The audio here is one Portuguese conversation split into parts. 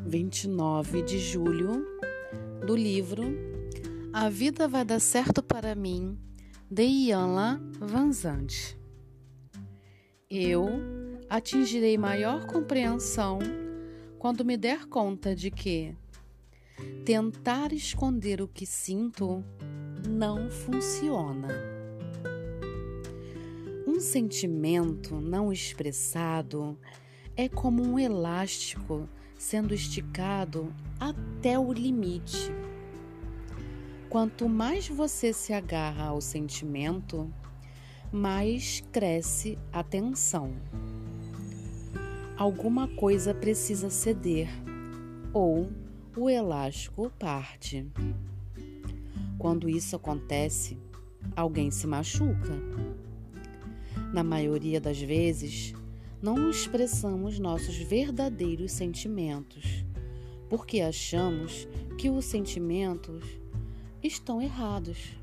29 de julho, do livro A Vida Vai Dar Certo para Mim, de Ianla Vanzante. Eu atingirei maior compreensão quando me der conta de que tentar esconder o que sinto não funciona. Um sentimento não expressado é como um elástico sendo esticado até o limite. Quanto mais você se agarra ao sentimento, mais cresce a tensão. Alguma coisa precisa ceder ou o elástico parte. Quando isso acontece, alguém se machuca. Na maioria das vezes, não expressamos nossos verdadeiros sentimentos, porque achamos que os sentimentos estão errados.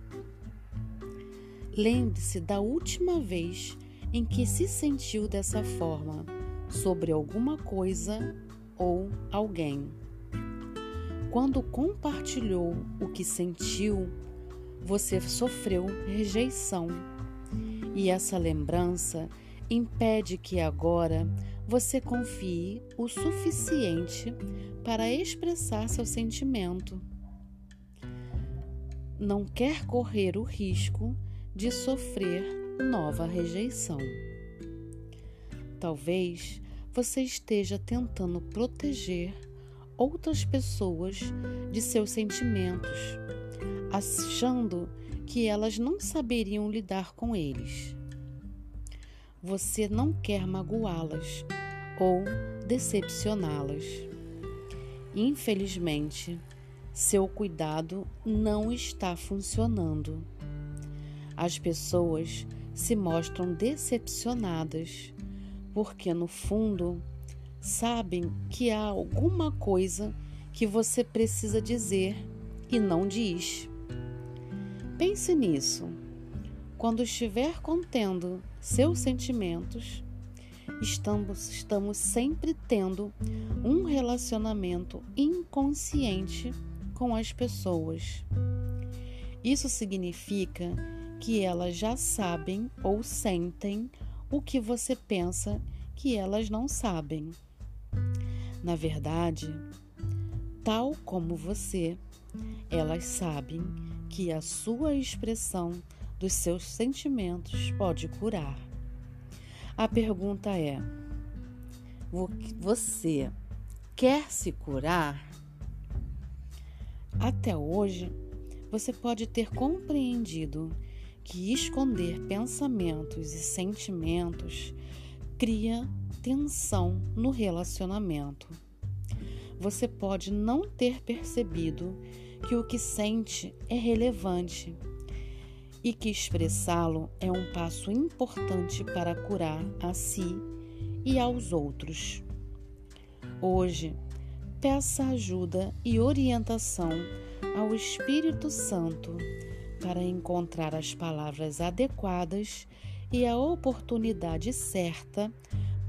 Lembre-se da última vez em que se sentiu dessa forma sobre alguma coisa ou alguém. Quando compartilhou o que sentiu, você sofreu rejeição. E essa lembrança impede que agora você confie o suficiente para expressar seu sentimento. Não quer correr o risco de sofrer nova rejeição. Talvez você esteja tentando proteger outras pessoas de seus sentimentos, achando que elas não saberiam lidar com eles você não quer magoá-las ou decepcioná-las. Infelizmente, seu cuidado não está funcionando. As pessoas se mostram decepcionadas porque, no fundo, sabem que há alguma coisa que você precisa dizer e não diz. Pense nisso. Quando estiver contendo seus sentimentos, estamos, estamos sempre tendo um relacionamento inconsciente com as pessoas. Isso significa que elas já sabem ou sentem o que você pensa que elas não sabem. Na verdade, tal como você, elas sabem que a sua expressão dos seus sentimentos pode curar. A pergunta é: você quer se curar? Até hoje, você pode ter compreendido que esconder pensamentos e sentimentos cria tensão no relacionamento. Você pode não ter percebido que o que sente é relevante e que expressá-lo é um passo importante para curar a si e aos outros. Hoje, peça ajuda e orientação ao Espírito Santo para encontrar as palavras adequadas e a oportunidade certa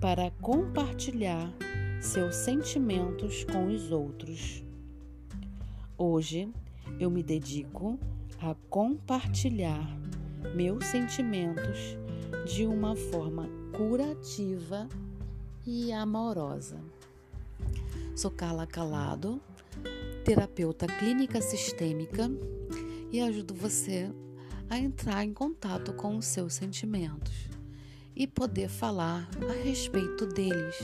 para compartilhar seus sentimentos com os outros. Hoje eu me dedico a compartilhar meus sentimentos de uma forma curativa e amorosa. Sou Carla Calado, terapeuta clínica sistêmica e ajudo você a entrar em contato com os seus sentimentos e poder falar a respeito deles.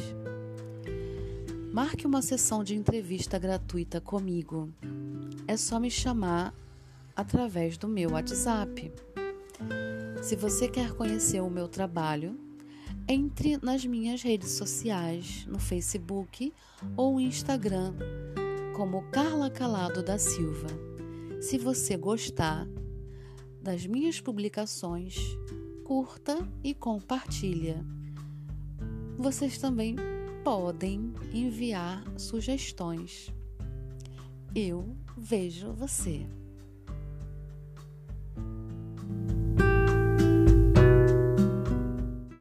Marque uma sessão de entrevista gratuita comigo. É só me chamar através do meu WhatsApp. Se você quer conhecer o meu trabalho, entre nas minhas redes sociais, no Facebook ou Instagram, como Carla Calado da Silva. Se você gostar das minhas publicações, curta e compartilha. Vocês também podem enviar sugestões. Eu vejo você.